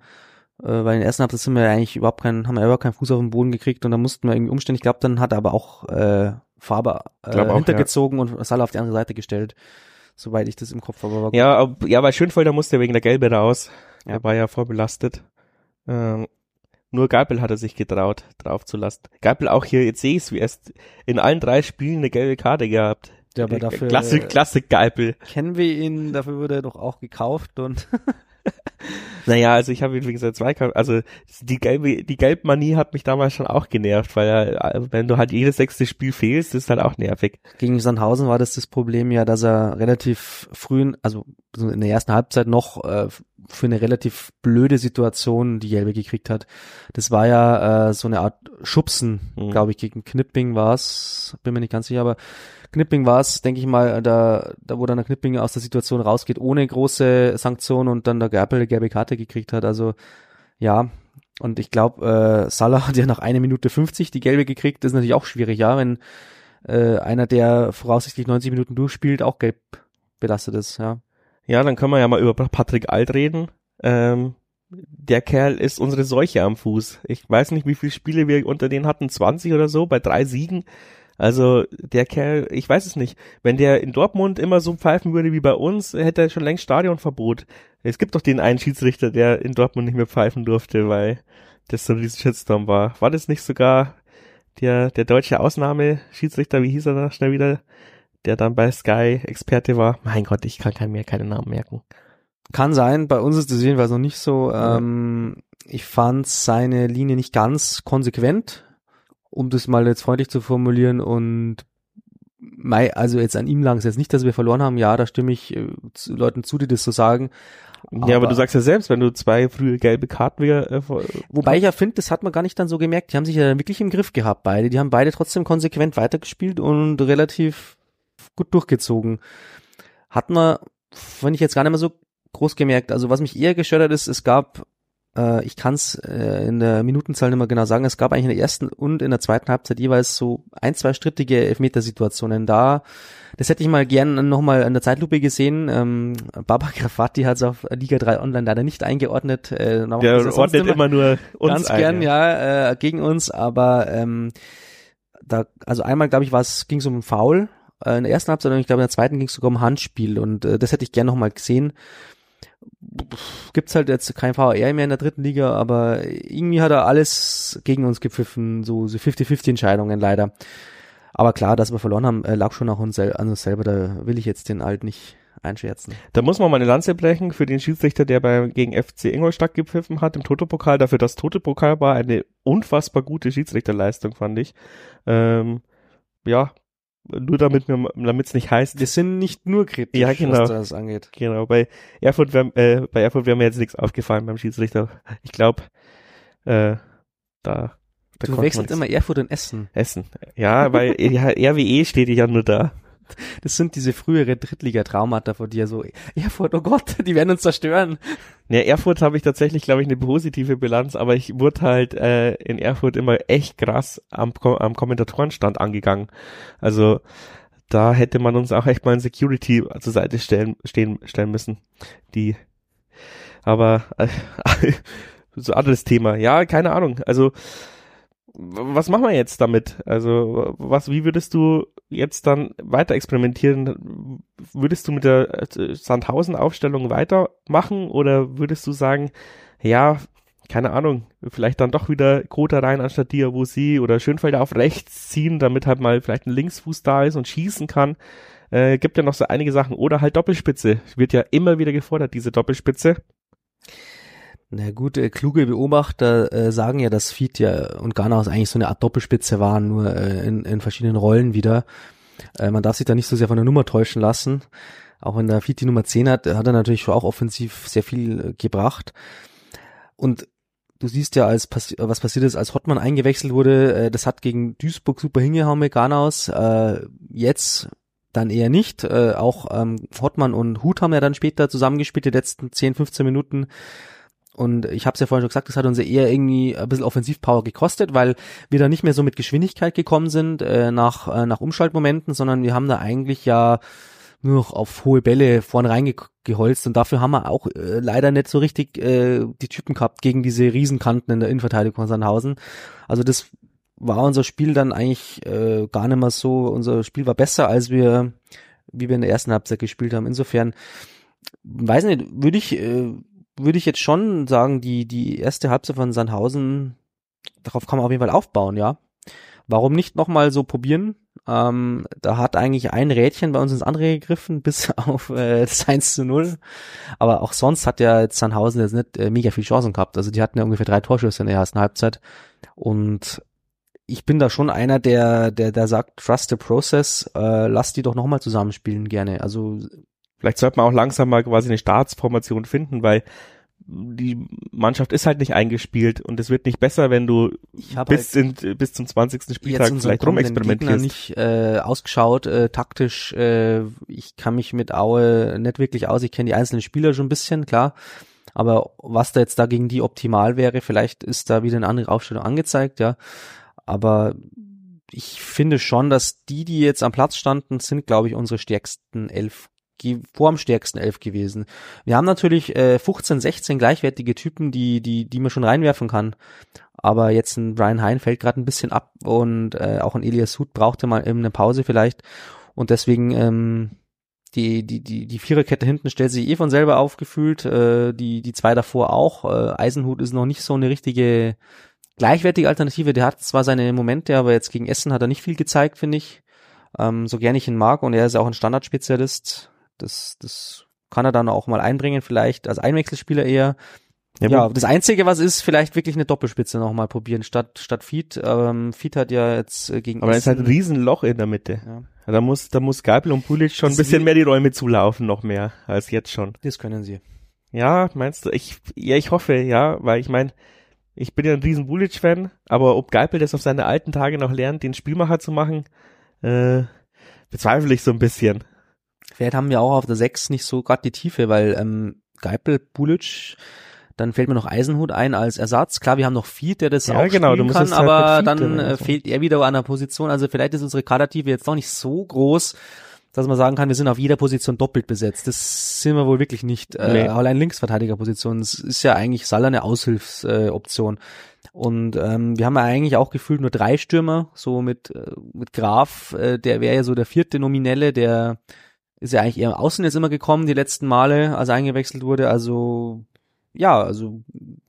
Äh, weil in der ersten Halbzeit sind wir eigentlich überhaupt keinen, haben wir überhaupt keinen Fuß auf den Boden gekriegt und dann mussten wir irgendwie umstellen. Ich glaube, dann hat er aber auch äh, Faber äh, auch, hintergezogen und Salah auf die andere Seite gestellt. Soweit ich das im Kopf habe. Ja, ob, ja, bei Schönfelder musste er wegen der Gelbe raus. Ja. Er war ja vorbelastet. Ähm, nur Geipel hat er sich getraut, drauf zu lassen. Geipel auch hier, jetzt sehe ich es, wie erst in allen drei Spielen eine gelbe Karte gehabt. Ja, aber dafür Klasse, Klasse Geipel. kennen wir ihn, dafür wurde er doch auch gekauft und Naja, also ich habe übrigens seit zwei, also die gelbe, die Gelbmanie hat mich damals schon auch genervt, weil äh, wenn du halt jedes sechste Spiel fehlst, ist halt auch nervig. Gegen Sandhausen war das das Problem ja, dass er relativ früh, also in der ersten Halbzeit noch äh, für eine relativ blöde Situation die gelbe gekriegt hat. Das war ja äh, so eine Art Schubsen, mhm. glaube ich, gegen Knipping war es, bin mir nicht ganz sicher, aber Knipping war es, denke ich mal, da, da wo dann der Knipping aus der Situation rausgeht, ohne große Sanktionen und dann der Gerpel eine gelbe Karte gekriegt hat. Also ja, und ich glaube, äh, Salah hat ja nach einer Minute 50 die gelbe gekriegt. Das ist natürlich auch schwierig, ja, wenn äh, einer, der voraussichtlich 90 Minuten durchspielt, auch gelb belastet ist, ja. Ja, dann können wir ja mal über Patrick Alt reden. Ähm, der Kerl ist unsere Seuche am Fuß. Ich weiß nicht, wie viele Spiele wir unter denen hatten, 20 oder so, bei drei Siegen. Also der Kerl, ich weiß es nicht. Wenn der in Dortmund immer so pfeifen würde wie bei uns, hätte er schon längst Stadionverbot. Es gibt doch den einen Schiedsrichter, der in Dortmund nicht mehr pfeifen durfte, weil das so ein riesen Shitstorm war. War das nicht sogar der, der deutsche Ausnahmeschiedsrichter, wie hieß er da schnell wieder, der dann bei Sky Experte war? Mein Gott, ich kann keinen mehr keine Namen merken. Kann sein, bei uns ist das jedenfalls noch nicht so. Ja. Ähm, ich fand seine Linie nicht ganz konsequent um das mal jetzt freundlich zu formulieren und Mai, also jetzt an ihm lang ist jetzt nicht, dass wir verloren haben, ja, da stimme ich äh, zu Leuten zu, die das so sagen. Aber, ja, aber du sagst ja selbst, wenn du zwei frühe gelbe Karten wieder. Äh, wobei ich ja finde, das hat man gar nicht dann so gemerkt. Die haben sich ja wirklich im Griff gehabt, beide. Die haben beide trotzdem konsequent weitergespielt und relativ gut durchgezogen. Hat man, wenn ich jetzt gar nicht mehr so groß gemerkt. Also was mich eher gestört hat, ist, es gab äh, ich kann es äh, in der Minutenzahl nicht mehr genau sagen. Es gab eigentlich in der ersten und in der zweiten Halbzeit jeweils so ein, zwei strittige Elfmetersituationen da. Das hätte ich mal gern nochmal in der Zeitlupe gesehen. Ähm, Baba Grafati hat es auf Liga 3 Online leider nicht eingeordnet. Äh, Der ordnet immer, immer, nur uns Ganz ein, gern, ja, äh, gegen uns, aber ähm, da, also einmal, glaube ich, ging es um einen Foul äh, in der ersten Halbzeit und ich glaube in der zweiten ging es sogar um Handspiel und äh, das hätte ich gern nochmal gesehen gibt's halt jetzt kein VR mehr in der dritten Liga, aber irgendwie hat er alles gegen uns gepfiffen, so, so 50-50 Entscheidungen leider. Aber klar, dass wir verloren haben, äh, lag schon auch uns, an uns selber, da will ich jetzt den Alt nicht einscherzen. Da muss man mal eine Lanze brechen für den Schiedsrichter, der bei, gegen FC Ingolstadt gepfiffen hat im Toto-Pokal. Dafür das Toto-Pokal war eine unfassbar gute Schiedsrichterleistung, fand ich. Ähm, ja, nur damit mir, damit es nicht heißt. Wir sind nicht nur kritisch, ja, genau, was das angeht. Genau, bei Erfurt wär, äh, bei Erfurt wäre mir jetzt nichts aufgefallen beim Schiedsrichter. Ich glaube, äh, da, da Du wechselst immer Erfurt und Essen. Essen. Ja, weil RWE steht ja nur da. Das sind diese frühere Drittliga-Traumata von dir, so Erfurt, oh Gott, die werden uns zerstören. Ja, Erfurt habe ich tatsächlich, glaube ich, eine positive Bilanz, aber ich wurde halt äh, in Erfurt immer echt krass am, am Kommentatorenstand angegangen. Also da hätte man uns auch echt mal ein Security zur Seite stellen, stehen, stellen müssen. Die, aber äh, so anderes Thema. Ja, keine Ahnung. Also was machen wir jetzt damit? Also, was, wie würdest du jetzt dann weiter experimentieren? Würdest du mit der äh, Sandhausen-Aufstellung weitermachen oder würdest du sagen, ja, keine Ahnung, vielleicht dann doch wieder Kota rein anstatt Diabusi oder Schönfelder auf rechts ziehen, damit halt mal vielleicht ein Linksfuß da ist und schießen kann? Äh, gibt ja noch so einige Sachen. Oder halt Doppelspitze. Wird ja immer wieder gefordert, diese Doppelspitze. Na gut, äh, kluge Beobachter äh, sagen ja, dass Feed ja und Ganaus eigentlich so eine Art Doppelspitze waren, nur äh, in, in verschiedenen Rollen wieder. Äh, man darf sich da nicht so sehr von der Nummer täuschen lassen. Auch wenn der Feed die Nummer 10 hat, hat er natürlich schon auch offensiv sehr viel äh, gebracht. Und du siehst ja, als passi was passiert ist, als Hottmann eingewechselt wurde, äh, das hat gegen Duisburg super hingehauen mit Ganaus. Äh, jetzt dann eher nicht. Äh, auch ähm, Hottmann und Hut haben ja dann später zusammengespielt, die letzten 10, 15 Minuten. Und ich habe es ja vorhin schon gesagt, das hat uns eher irgendwie ein bisschen Offensivpower gekostet, weil wir da nicht mehr so mit Geschwindigkeit gekommen sind äh, nach, äh, nach Umschaltmomenten, sondern wir haben da eigentlich ja nur noch auf hohe Bälle vorn reingeholzt und dafür haben wir auch äh, leider nicht so richtig äh, die Typen gehabt gegen diese Riesenkanten in der Innenverteidigung von Sandhausen. Also das war unser Spiel dann eigentlich äh, gar nicht mehr so, unser Spiel war besser, als wir, wie wir in der ersten Halbzeit gespielt haben. Insofern, weiß nicht, würde ich äh, würde ich jetzt schon sagen, die, die erste Halbzeit von Sandhausen, darauf kann man auf jeden Fall aufbauen, ja. Warum nicht nochmal so probieren? Ähm, da hat eigentlich ein Rädchen bei uns ins andere gegriffen, bis auf äh, das 1 zu 0. Aber auch sonst hat ja Sandhausen jetzt nicht äh, mega viel Chancen gehabt. Also die hatten ja ungefähr drei Torschüsse in der ersten Halbzeit. Und ich bin da schon einer, der, der, der sagt, trust the process, äh, lass die doch nochmal zusammenspielen gerne. Also Vielleicht sollte man auch langsam mal quasi eine Staatsformation finden, weil die Mannschaft ist halt nicht eingespielt und es wird nicht besser, wenn du bis, halt in, bis zum 20. Spieltag vielleicht rumexperimentierst. nicht äh, ausgeschaut, äh, taktisch, äh, ich kann mich mit Aue nicht wirklich aus, ich kenne die einzelnen Spieler schon ein bisschen, klar, aber was da jetzt dagegen die optimal wäre, vielleicht ist da wieder eine andere Aufstellung angezeigt, ja, aber ich finde schon, dass die, die jetzt am Platz standen, sind, glaube ich, unsere stärksten elf vor am stärksten elf gewesen. Wir haben natürlich äh, 15, 16 gleichwertige Typen, die, die, die man schon reinwerfen kann. Aber jetzt ein Brian Hein fällt gerade ein bisschen ab und äh, auch ein Elias Hut brauchte mal eben eine Pause vielleicht. Und deswegen ähm, die, die, die, die Viererkette hinten stellt sich eh von selber aufgefühlt, äh, die, die zwei davor auch. Äh, Eisenhut ist noch nicht so eine richtige gleichwertige Alternative. Der hat zwar seine Momente, aber jetzt gegen Essen hat er nicht viel gezeigt, finde ich. Ähm, so gern ich ihn mag und er ist auch ein Standardspezialist. Das, das kann er dann auch mal einbringen, vielleicht als Einwechselspieler eher. Ja, ja das Einzige, was ist, vielleicht wirklich eine Doppelspitze nochmal probieren, statt, statt Feed. Ähm, Feed hat ja jetzt äh, gegen Aber da ist halt ein Riesenloch in der Mitte. Ja. Da muss, da muss Geipel und Pulic schon das ein bisschen mehr die Räume zulaufen, noch mehr, als jetzt schon. Das können sie. Ja, meinst du? Ich, ja, ich hoffe, ja, weil ich meine, ich bin ja ein riesen Bulic-Fan, aber ob Geipel das auf seine alten Tage noch lernt, den Spielmacher zu machen, äh, bezweifle ich so ein bisschen. Vielleicht haben wir auch auf der 6 nicht so gerade die Tiefe, weil ähm, Geipel, Bulic, dann fällt mir noch Eisenhut ein als Ersatz. Klar, wir haben noch Fied, der das ja, auch genau, spielen kann, halt aber dann äh, fehlt er wieder an der Position. Also vielleicht ist unsere Kadertiefe jetzt noch nicht so groß, dass man sagen kann, wir sind auf jeder Position doppelt besetzt. Das sind wir wohl wirklich nicht. Äh, nee. Allein Linksverteidigerposition das ist ja eigentlich Salah eine Aushilfsoption. Äh, und ähm, wir haben ja eigentlich auch gefühlt nur drei Stürmer, so mit, äh, mit Graf, äh, der wäre ja so der vierte Nominelle, der ist ja eigentlich eher außen jetzt immer gekommen, die letzten Male, als er eingewechselt wurde. Also ja, also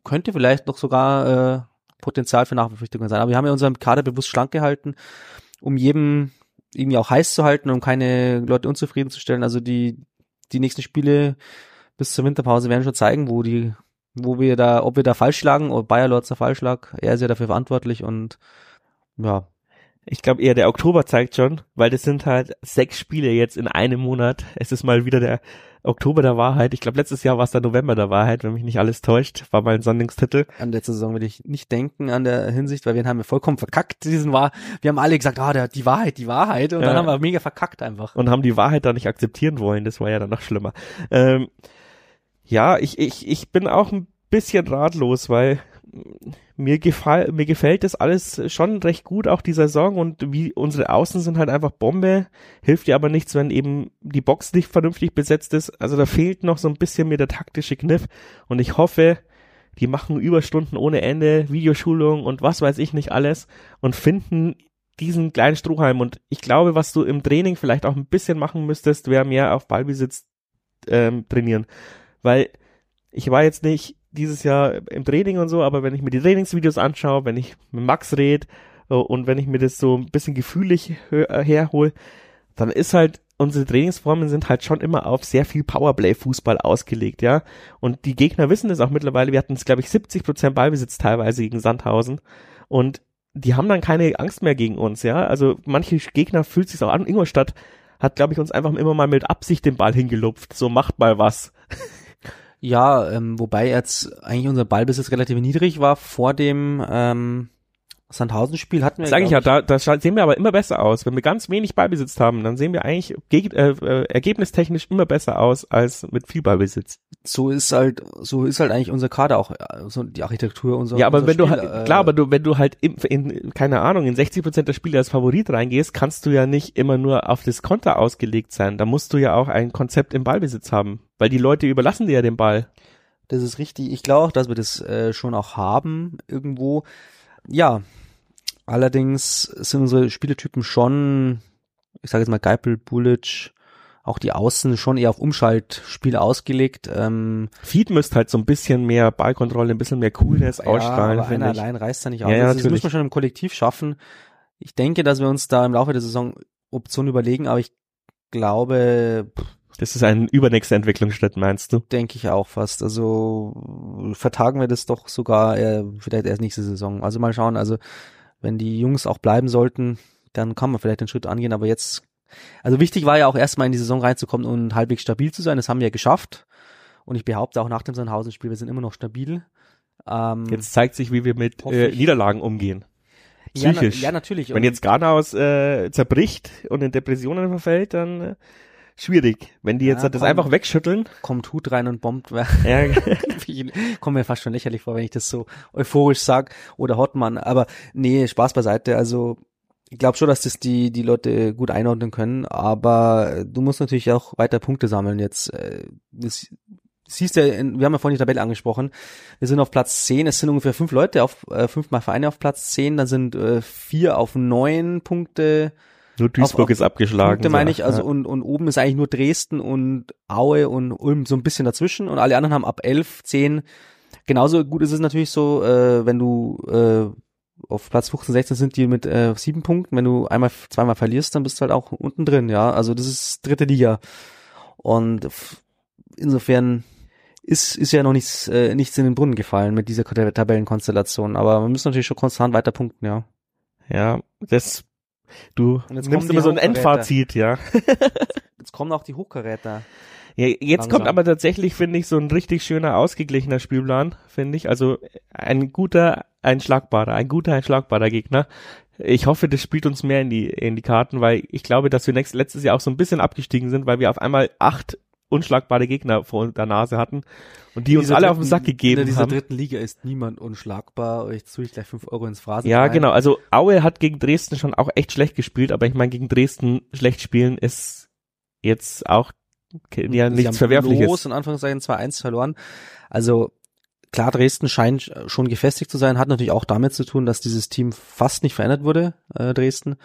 könnte vielleicht noch sogar äh, Potenzial für Nachverpflichtungen sein. Aber wir haben ja unseren Kader bewusst schlank gehalten, um jedem irgendwie auch heiß zu halten, um keine Leute unzufrieden zu stellen. Also die, die nächsten Spiele bis zur Winterpause werden schon zeigen, wo die, wo wir da, ob wir da falsch schlagen oder Bayer Lorzer falsch lag. Er ist ja dafür verantwortlich und ja, ich glaube eher der Oktober zeigt schon, weil das sind halt sechs Spiele jetzt in einem Monat. Es ist mal wieder der Oktober der Wahrheit. Ich glaube, letztes Jahr war es der November der Wahrheit, wenn mich nicht alles täuscht. War mal ein Sonntagstitel. An letzte Saison will ich nicht denken an der Hinsicht, weil wir haben wir vollkommen verkackt. Diesen war, wir haben alle gesagt, ah, oh, die Wahrheit, die Wahrheit. Und ja. dann haben wir mega verkackt einfach. Und haben die Wahrheit da nicht akzeptieren wollen. Das war ja dann noch schlimmer. Ähm, ja, ich, ich, ich bin auch ein bisschen ratlos, weil mir, gefall, mir gefällt das alles schon recht gut, auch die Saison und wie unsere Außen sind halt einfach Bombe, hilft dir aber nichts, wenn eben die Box nicht vernünftig besetzt ist. Also da fehlt noch so ein bisschen mir der taktische Kniff. Und ich hoffe, die machen Überstunden ohne Ende, Videoschulung und was weiß ich nicht alles und finden diesen kleinen Strohhalm. Und ich glaube, was du im Training vielleicht auch ein bisschen machen müsstest, wäre mehr auf Ballbesitz ähm, trainieren, weil ich war jetzt nicht dieses Jahr im Training und so, aber wenn ich mir die Trainingsvideos anschaue, wenn ich mit Max rede äh, und wenn ich mir das so ein bisschen gefühlig äh, herhole, dann ist halt unsere Trainingsformen sind halt schon immer auf sehr viel Powerplay-Fußball ausgelegt, ja. Und die Gegner wissen das auch mittlerweile. Wir hatten es, glaube ich, 70 Prozent Ballbesitz teilweise gegen Sandhausen. Und die haben dann keine Angst mehr gegen uns, ja. Also manche Gegner fühlt sich auch an. Ingolstadt hat, glaube ich, uns einfach immer mal mit Absicht den Ball hingelupft. So macht mal was. Ja, ähm, wobei jetzt eigentlich unser Ballbesitz relativ niedrig war vor dem ähm, Sandhausen-Spiel hatten wir. Sag ich ja, da, da sehen wir aber immer besser aus. Wenn wir ganz wenig Ballbesitz haben, dann sehen wir eigentlich äh, äh, ergebnistechnisch immer besser aus als mit viel Ballbesitz. So ist halt, so ist halt eigentlich unser Kader auch, so die Architektur unserer. Ja, aber wenn Spiel, du halt, äh, klar, aber du, wenn du halt in, in, keine Ahnung, in 60 Prozent der Spiele als Favorit reingehst, kannst du ja nicht immer nur auf das Konter ausgelegt sein. Da musst du ja auch ein Konzept im Ballbesitz haben, weil die Leute überlassen dir ja den Ball. Das ist richtig. Ich glaube auch, dass wir das äh, schon auch haben irgendwo. Ja, allerdings sind unsere Spieletypen schon, ich sage jetzt mal Geipel, Bulic, auch die Außen schon eher auf Umschaltspiel ausgelegt. Ähm, Feed müsste halt so ein bisschen mehr Ballkontrolle, ein bisschen mehr Coolness ausstrahlen. Ja, aber einer allein reißt da nicht aus. Ja, ja, das, das muss man schon im Kollektiv schaffen. Ich denke, dass wir uns da im Laufe der Saison Optionen überlegen, aber ich glaube, das ist ein übernächster Entwicklungsschritt, meinst du? Denke ich auch fast. Also vertagen wir das doch sogar äh, vielleicht erst nächste Saison. Also mal schauen. Also wenn die Jungs auch bleiben sollten, dann kann man vielleicht den Schritt angehen. Aber jetzt, also wichtig war ja auch erstmal in die Saison reinzukommen und halbwegs stabil zu sein. Das haben wir ja geschafft. Und ich behaupte auch nach dem Sandhausen-Spiel, wir sind immer noch stabil. Ähm, jetzt zeigt sich, wie wir mit äh, Niederlagen umgehen. Psychisch. Ja, na, ja natürlich. Wenn jetzt Garnaus äh, zerbricht und in Depressionen verfällt, dann äh, schwierig. Wenn die jetzt ja, das komm, einfach wegschütteln. Kommt Hut rein und bombt. Ja. kommt mir fast schon lächerlich vor, wenn ich das so euphorisch sag. Oder Hotman. Aber nee, Spaß beiseite. Also ich glaube schon, dass das die, die Leute gut einordnen können, aber du musst natürlich auch weiter Punkte sammeln jetzt. Äh, das siehst ja, wir haben ja vorhin die Tabelle angesprochen, wir sind auf Platz 10, es sind ungefähr fünf Leute auf, äh, fünfmal Vereine auf Platz 10, dann sind äh, vier auf neun Punkte, nur Duisburg auf, ist abgeschlagen. Punkte meine ich, also ja. und, und oben ist eigentlich nur Dresden und Aue und Ulm so ein bisschen dazwischen und alle anderen haben ab 11, 10. Genauso gut ist es natürlich so, äh, wenn du äh, auf Platz 15, 16 sind die mit äh, sieben Punkten. Wenn du einmal, zweimal verlierst, dann bist du halt auch unten drin, ja. Also das ist dritte Liga. Und insofern ist, ist ja noch nichts, äh, nichts in den Brunnen gefallen mit dieser Tabellenkonstellation. Aber wir müssen natürlich schon konstant weiter punkten, ja. Ja, das Du nimmst immer so ein Endfazit, ja. jetzt kommen auch die Hochkaräter. Ja, jetzt Langsam. kommt aber tatsächlich, finde ich, so ein richtig schöner, ausgeglichener Spielplan, finde ich. Also ein guter, ein schlagbarer, ein guter, ein schlagbarer Gegner. Ich hoffe, das spielt uns mehr in die, in die Karten, weil ich glaube, dass wir nächstes, letztes Jahr auch so ein bisschen abgestiegen sind, weil wir auf einmal acht unschlagbare Gegner vor der Nase hatten und die uns alle dritten, auf den Sack gegeben haben. In dieser haben. dritten Liga ist niemand unschlagbar. Jetzt tue ich gleich fünf Euro ins Phrasen. Ja, genau. Also Aue hat gegen Dresden schon auch echt schlecht gespielt, aber ich meine, gegen Dresden schlecht spielen ist jetzt auch ja nichts Verwerfliches. Los, in Anführungszeichen 2-1 verloren. Also klar, Dresden scheint schon gefestigt zu sein, hat natürlich auch damit zu tun, dass dieses Team fast nicht verändert wurde, äh, Dresden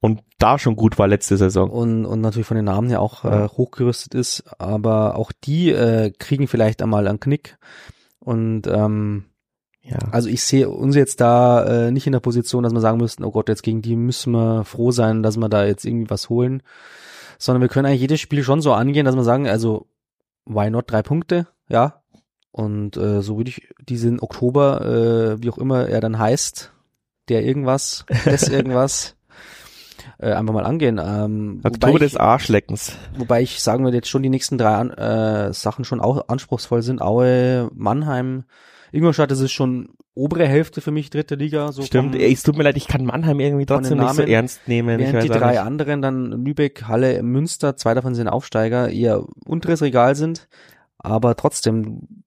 und da schon gut war letzte Saison. Und, und natürlich von den Namen ja auch ja. äh, hochgerüstet ist, aber auch die äh, kriegen vielleicht einmal einen Knick. Und ähm, ja. also ich sehe uns jetzt da äh, nicht in der Position, dass wir sagen müssten, oh Gott, jetzt gegen die müssen wir froh sein, dass wir da jetzt irgendwie was holen. Sondern wir können eigentlich jedes Spiel schon so angehen, dass wir sagen, also why not drei Punkte, ja. Und äh, so würde ich diesen Oktober, äh, wie auch immer er dann heißt, der irgendwas, das irgendwas, äh, einfach mal angehen. Ähm, Oktober des Arschleckens. Wobei ich sagen würde, jetzt schon die nächsten drei äh, Sachen schon auch anspruchsvoll sind. Aue, Mannheim, Ingolstadt, das ist schon obere Hälfte für mich, dritte Liga. So Stimmt, vom, es tut mir leid, ich kann Mannheim irgendwie trotzdem Namen, nicht so ernst nehmen. Während die drei nicht. anderen dann Lübeck, Halle, Münster, zwei davon sind Aufsteiger, eher unteres Regal sind, aber trotzdem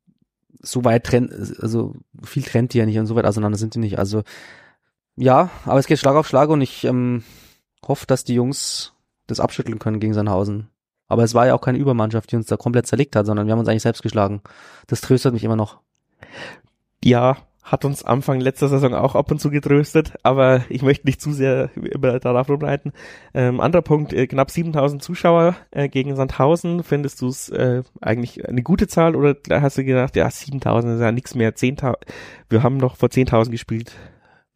so weit trennt, also viel trennt die ja nicht und so weit auseinander sind die nicht. Also ja, aber es geht Schlag auf Schlag und ich ähm, hoffe, dass die Jungs das abschütteln können gegen Sandhausen. Aber es war ja auch keine Übermannschaft, die uns da komplett zerlegt hat, sondern wir haben uns eigentlich selbst geschlagen. Das tröstet mich immer noch. Ja, hat uns Anfang letzter Saison auch ab und zu getröstet, aber ich möchte nicht zu sehr über darauf rumreiten. Ähm, anderer Punkt, äh, knapp 7000 Zuschauer äh, gegen Sandhausen. Findest du es äh, eigentlich eine gute Zahl oder hast du gedacht, ja, 7000 ist ja nichts mehr, 10.000, wir haben noch vor 10.000 gespielt.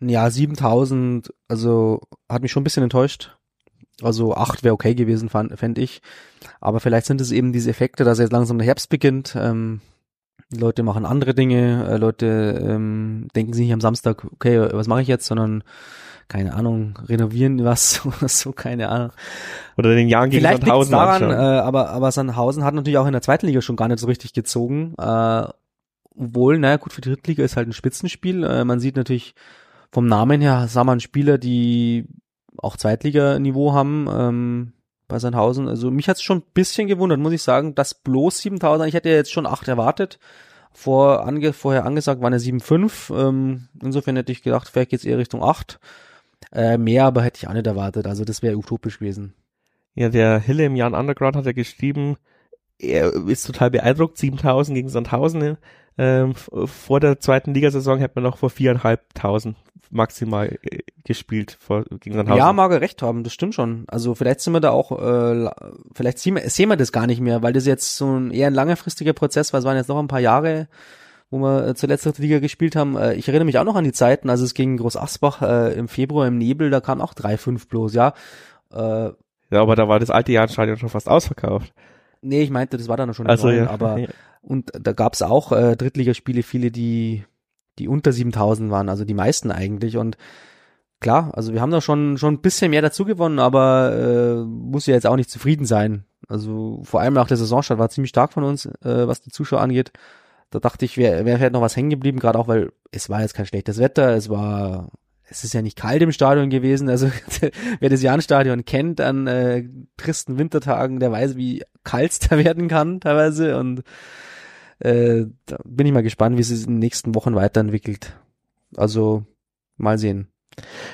Ja, 7000, also hat mich schon ein bisschen enttäuscht. Also acht wäre okay gewesen, fände ich. Aber vielleicht sind es eben diese Effekte, dass jetzt langsam der Herbst beginnt. Ähm, Leute machen andere Dinge, äh, Leute ähm, denken sich nicht am Samstag, okay, was mache ich jetzt, sondern keine Ahnung, renovieren was oder so, keine Ahnung. Oder den Jahren gegen Vielleicht Sandhausen daran, äh, aber, aber Sandhausen hat natürlich auch in der zweiten Liga schon gar nicht so richtig gezogen. Äh, obwohl, naja, gut, für die Drittliga ist halt ein Spitzenspiel. Äh, man sieht natürlich vom Namen her sah man Spieler, die auch Zweitliganiveau haben ähm, bei Sandhausen. Also mich hat's schon ein bisschen gewundert, muss ich sagen, dass bloß 7000, ich hätte ja jetzt schon acht erwartet. Vor, ange, vorher angesagt waren ja 7,5. Ähm, insofern hätte ich gedacht, vielleicht geht's eher Richtung 8. Äh, mehr aber hätte ich auch nicht erwartet. Also das wäre utopisch gewesen. Ja, der Hille im Jan Underground hat ja geschrieben, er ist total beeindruckt, 7000 gegen Sandhausen. Ähm, vor der zweiten Ligasaison hätte man noch vor viereinhalbtausend maximal äh, gespielt vor, gegen Sandhausen. Ja, mag er recht haben, das stimmt schon. Also vielleicht sind wir da auch, äh, vielleicht sehen wir, sehen wir das gar nicht mehr, weil das jetzt so ein eher ein langfristiger Prozess war. Es waren jetzt noch ein paar Jahre wo wir äh, zuletzt dritte Liga gespielt haben. Äh, ich erinnere mich auch noch an die Zeiten, als es gegen Groß Asbach äh, im Februar im Nebel, da kam auch 3-5 bloß, ja. Äh, ja, aber da war das alte Jahnstadion schon fast ausverkauft. Nee, ich meinte, das war dann schon also, ja. aber und da gab's auch äh, Drittligaspiele, viele, die die unter 7000 waren, also die meisten eigentlich und klar, also wir haben da schon schon ein bisschen mehr dazu gewonnen, aber äh, muss ja jetzt auch nicht zufrieden sein. Also vor allem auch der Saisonstart war ziemlich stark von uns, äh, was die Zuschauer angeht. Da dachte ich, wäre wär vielleicht noch was hängen geblieben, gerade auch, weil es war jetzt kein schlechtes Wetter, es war, es ist ja nicht kalt im Stadion gewesen. Also wer das Jahnstadion kennt an äh, tristen Wintertagen, der weiß, wie kalt es da werden kann teilweise. Und äh, da bin ich mal gespannt, wie es in den nächsten Wochen weiterentwickelt. Also mal sehen.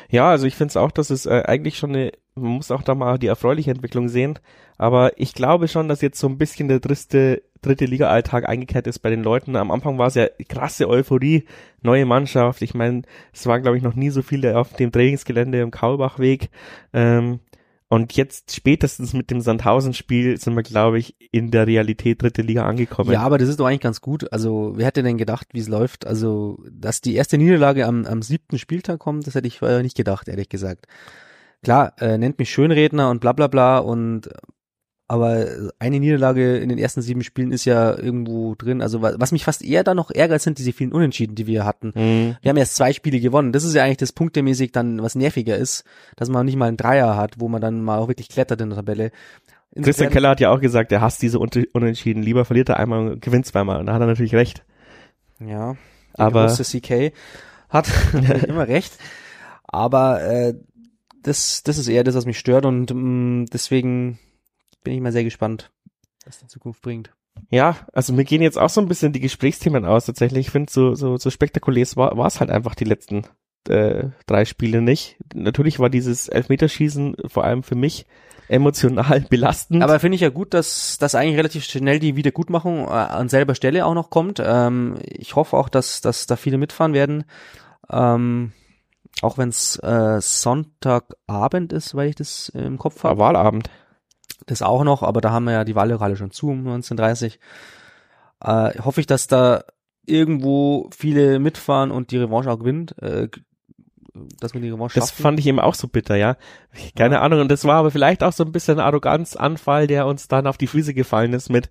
Ja, also ich finde es auch, dass es äh, eigentlich schon eine, man muss auch da mal die erfreuliche Entwicklung sehen, aber ich glaube schon, dass jetzt so ein bisschen der dritte, dritte Liga-Alltag eingekehrt ist bei den Leuten. Am Anfang war es ja krasse Euphorie, neue Mannschaft. Ich meine, es waren, glaube ich, noch nie so viele auf dem Trainingsgelände im Kaulbachweg. Ähm, und jetzt spätestens mit dem Sandhausen-Spiel sind wir, glaube ich, in der Realität dritte Liga angekommen. Ja, aber das ist doch eigentlich ganz gut. Also, wer hätte denn gedacht, wie es läuft? Also, dass die erste Niederlage am, am siebten Spieltag kommt, das hätte ich vorher nicht gedacht, ehrlich gesagt. Klar, äh, nennt mich Schönredner und bla bla bla und aber eine Niederlage in den ersten sieben Spielen ist ja irgendwo drin. Also was mich fast eher da noch ärgert, sind diese vielen Unentschieden, die wir hatten. Mhm. Wir haben erst zwei Spiele gewonnen. Das ist ja eigentlich das punktemäßig dann, was nerviger ist, dass man nicht mal einen Dreier hat, wo man dann mal auch wirklich klettert in der Tabelle. Insofern, Christian Keller hat ja auch gesagt, er hasst diese Unentschieden. Lieber verliert er einmal und gewinnt zweimal. Und da hat er natürlich recht. Ja, aber CK hat immer recht. Aber äh, das, das ist eher das, was mich stört und mh, mm, deswegen bin ich mal sehr gespannt, was die Zukunft bringt. Ja, also mir gehen jetzt auch so ein bisschen die Gesprächsthemen aus tatsächlich. Ich finde, so, so, so spektakulär war es halt einfach die letzten äh, drei Spiele nicht. Natürlich war dieses Elfmeterschießen vor allem für mich emotional belastend. Aber finde ich ja gut, dass, dass eigentlich relativ schnell die Wiedergutmachung äh, an selber Stelle auch noch kommt. Ähm, ich hoffe auch, dass, dass da viele mitfahren werden. Ähm, auch wenn es äh, Sonntagabend ist, weil ich das im Kopf habe. Wahlabend. Das auch noch, aber da haben wir ja die Wahllokale schon zu um 1930. Äh, hoffe ich, dass da irgendwo viele mitfahren und die Revanche auch gewinnt. Äh, dass wir die Revanche Das fand ich eben auch so bitter, ja. Keine ja. Ahnung. Und das war aber vielleicht auch so ein bisschen ein Arroganzanfall, der uns dann auf die Füße gefallen ist mit,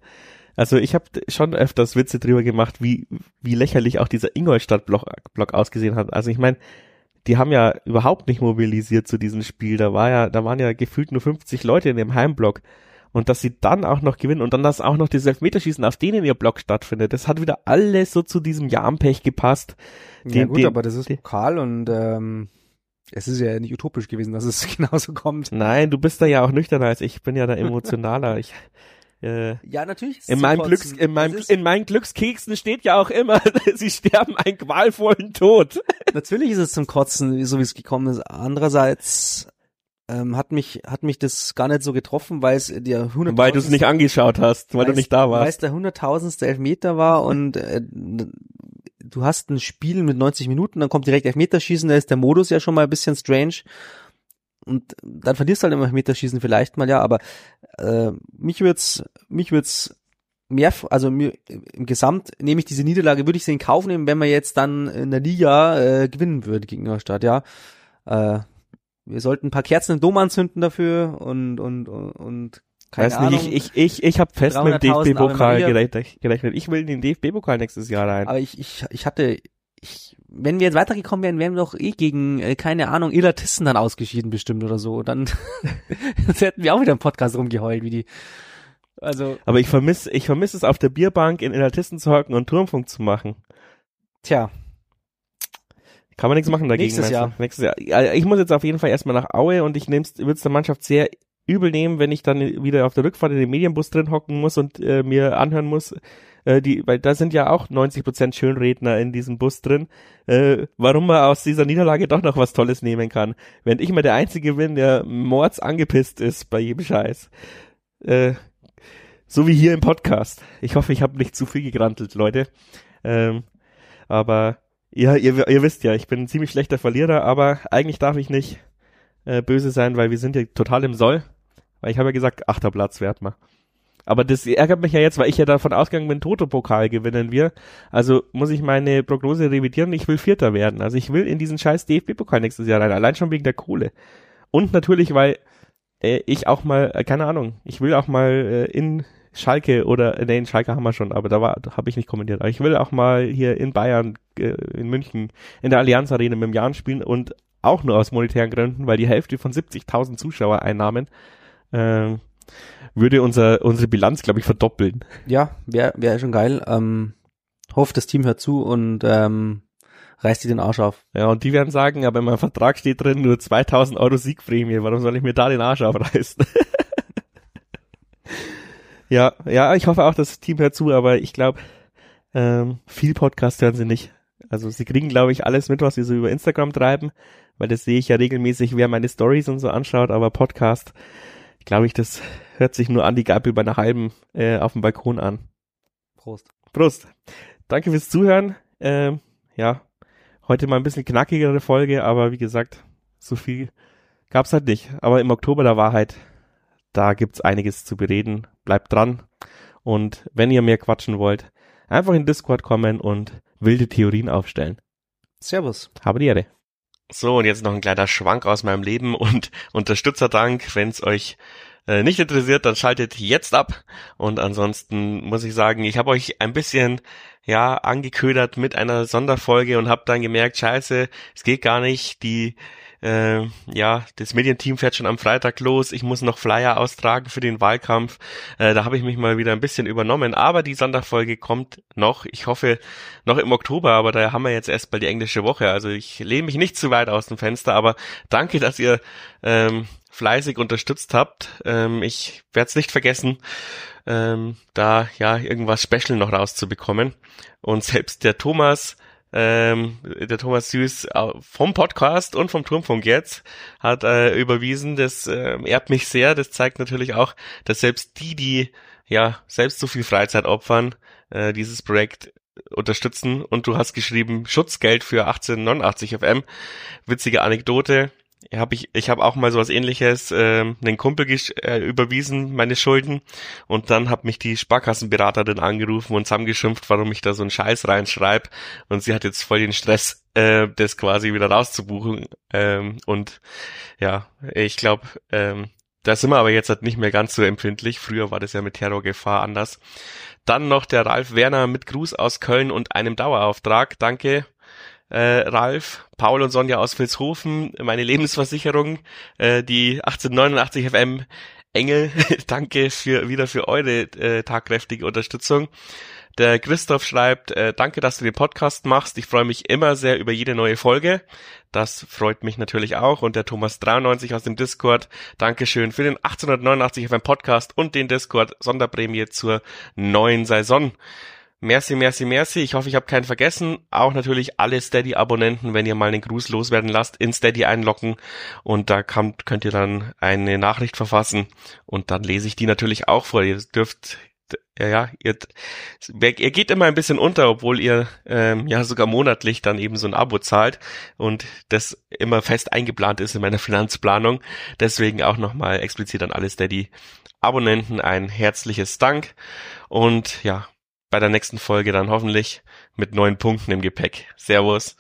also ich habe schon öfters Witze drüber gemacht, wie, wie lächerlich auch dieser Ingolstadt-Block Block ausgesehen hat. Also ich meine, die haben ja überhaupt nicht mobilisiert zu diesem Spiel. Da war ja, da waren ja gefühlt nur 50 Leute in dem Heimblock. Und dass sie dann auch noch gewinnen und dann, dass auch noch dieses Elfmeterschießen auf denen ihr Block stattfindet, das hat wieder alles so zu diesem Jampech gepasst. Den, ja gut, den, aber das ist lokal und ähm, es ist ja nicht utopisch gewesen, dass es genauso kommt. Nein, du bist da ja auch nüchterner als ich, ich bin ja da emotionaler. ich äh, ja, natürlich. In meinem, Glücks, in, meinem, in meinen Glückskeksen steht ja auch immer, sie sterben einen qualvollen Tod. Natürlich ist es zum Kotzen, so wie es gekommen ist. Andererseits ähm, hat mich hat mich das gar nicht so getroffen, weil es der 100 weil du es nicht angeschaut hast, weil du nicht da warst. Weil es der hunderttausendste Elfmeter war und äh, du hast ein Spiel mit 90 Minuten, dann kommt direkt Elfmeterschießen, da ist der Modus ja schon mal ein bisschen strange und dann verlierst du halt immer Meterschießen vielleicht mal, ja, aber äh, mich wird's, mich wird's mehr, also mir, im Gesamt nehme ich diese Niederlage, würde ich sie in Kauf nehmen, wenn man jetzt dann in der Liga äh, gewinnen würde gegen Neustadt, ja. Äh, wir sollten ein paar Kerzen im Dom anzünden dafür und und und, und keine Weiß Ahnung. nicht, ich, ich, ich, ich habe fest mit dem DFB-Pokal gerechnet. Ich will in den DFB-Pokal nächstes Jahr rein. Aber ich, ich, ich hatte, ich, wenn wir jetzt weitergekommen wären, wären wir doch eh gegen, äh, keine Ahnung, Illertissen dann ausgeschieden bestimmt oder so. Dann hätten wir auch wieder im Podcast rumgeheult, wie die. Also. Aber ich vermisse, ich vermisse es auf der Bierbank in Illertissen zu hocken und Turmfunk zu machen. Tja. Kann man nichts machen dagegen. Nächstes Jahr. Nächstes Jahr. Ich muss jetzt auf jeden Fall erstmal nach Aue und ich würde es der Mannschaft sehr übel nehmen, wenn ich dann wieder auf der Rückfahrt in den Medienbus drin hocken muss und äh, mir anhören muss, äh, die, weil da sind ja auch 90 Prozent Schönredner in diesem Bus drin, äh, warum man aus dieser Niederlage doch noch was Tolles nehmen kann. Wenn ich mal der Einzige bin, der mords angepisst ist bei jedem Scheiß. Äh, so wie hier im Podcast. Ich hoffe, ich habe nicht zu viel gegrantelt, Leute. Ähm, aber ja, ihr, ihr wisst ja, ich bin ein ziemlich schlechter Verlierer, aber eigentlich darf ich nicht äh, böse sein, weil wir sind ja total im Soll. Weil ich habe ja gesagt, achter Platz wert mal. Aber das ärgert mich ja jetzt, weil ich ja davon ausgegangen bin, Toto-Pokal gewinnen wir. Also muss ich meine Prognose revidieren, ich will Vierter werden. Also ich will in diesen scheiß DFB-Pokal nächstes Jahr rein, allein schon wegen der Kohle. Und natürlich, weil äh, ich auch mal, äh, keine Ahnung, ich will auch mal äh, in Schalke oder, äh, nee, in Schalke haben wir schon, aber da war, habe ich nicht kommentiert. Aber ich will auch mal hier in Bayern, äh, in München, in der Allianz Arena mit dem Jan spielen und auch nur aus monetären Gründen, weil die Hälfte von 70.000 Zuschauereinnahmen äh, würde unser, unsere Bilanz, glaube ich, verdoppeln. Ja, wäre wär schon geil. Ähm, hofft, das Team hört zu und ähm, reißt die den Arsch auf. Ja, und die werden sagen, aber in meinem Vertrag steht drin nur 2000 Euro Siegprämie, warum soll ich mir da den Arsch aufreißen? ja, ja, ich hoffe auch, das Team hört zu, aber ich glaube, ähm, viel Podcast hören sie nicht. Also sie kriegen, glaube ich, alles mit, was sie so über Instagram treiben, weil das sehe ich ja regelmäßig, wer meine Stories und so anschaut, aber Podcast, glaube ich, das hört sich nur an die Gabel bei einer halben äh, auf dem Balkon an. Prost. Prost. Danke fürs Zuhören. Ähm, ja, heute mal ein bisschen knackigere Folge, aber wie gesagt, so viel gab's halt nicht. Aber im Oktober der Wahrheit, da gibt's einiges zu bereden. Bleibt dran. Und wenn ihr mehr quatschen wollt, einfach in Discord kommen und wilde Theorien aufstellen. Servus. Habe die Ehre. So, und jetzt noch ein kleiner Schwank aus meinem Leben und Unterstützerdank. Wenn es euch äh, nicht interessiert, dann schaltet jetzt ab. Und ansonsten muss ich sagen, ich habe euch ein bisschen ja angeködert mit einer Sonderfolge und habe dann gemerkt, scheiße, es geht gar nicht. Die äh, ja, das Medienteam fährt schon am Freitag los. Ich muss noch Flyer austragen für den Wahlkampf. Äh, da habe ich mich mal wieder ein bisschen übernommen. Aber die Sonderfolge kommt noch. Ich hoffe noch im Oktober, aber da haben wir jetzt erst bald die englische Woche. Also ich lehne mich nicht zu weit aus dem Fenster, aber danke, dass ihr ähm, fleißig unterstützt habt. Ähm, ich werde es nicht vergessen, ähm, da ja irgendwas Special noch rauszubekommen. Und selbst der Thomas ähm, der Thomas Süß vom Podcast und vom Turmfunk jetzt hat äh, überwiesen. Das äh, ehrt mich sehr. Das zeigt natürlich auch, dass selbst die, die ja selbst so viel Freizeit opfern, äh, dieses Projekt unterstützen. Und du hast geschrieben Schutzgeld für 1889 FM. Witzige Anekdote hab ich, ich habe auch mal sowas ähnliches, äh, einen Kumpel äh, überwiesen, meine Schulden. Und dann hat mich die Sparkassenberaterin angerufen und zusammengeschimpft, warum ich da so einen Scheiß reinschreibe. Und sie hat jetzt voll den Stress, äh, das quasi wieder rauszubuchen. Ähm, und ja, ich glaube, ähm, da sind wir aber jetzt halt nicht mehr ganz so empfindlich. Früher war das ja mit Terrorgefahr anders. Dann noch der Ralf Werner mit Gruß aus Köln und einem Dauerauftrag. Danke äh, Ralf, Paul und Sonja aus Vilshofen, meine Lebensversicherung, äh, die 1889 FM Engel, danke für wieder für eure äh, tagkräftige Unterstützung. Der Christoph schreibt, äh, danke, dass du den Podcast machst. Ich freue mich immer sehr über jede neue Folge. Das freut mich natürlich auch. Und der Thomas 93 aus dem Discord, Dankeschön für den 1889 FM Podcast und den Discord Sonderprämie zur neuen Saison. Merci, merci, merci. Ich hoffe, ich habe keinen vergessen. Auch natürlich alle Steady-Abonnenten, wenn ihr mal einen Gruß loswerden lasst, in Steady einloggen und da kann, könnt ihr dann eine Nachricht verfassen und dann lese ich die natürlich auch vor. Ihr dürft ja, ja, ihr, ihr geht immer ein bisschen unter, obwohl ihr ähm, ja sogar monatlich dann eben so ein Abo zahlt und das immer fest eingeplant ist in meiner Finanzplanung. Deswegen auch nochmal explizit an alle Steady-Abonnenten ein herzliches Dank und ja, bei der nächsten Folge dann hoffentlich mit neun Punkten im Gepäck. Servus.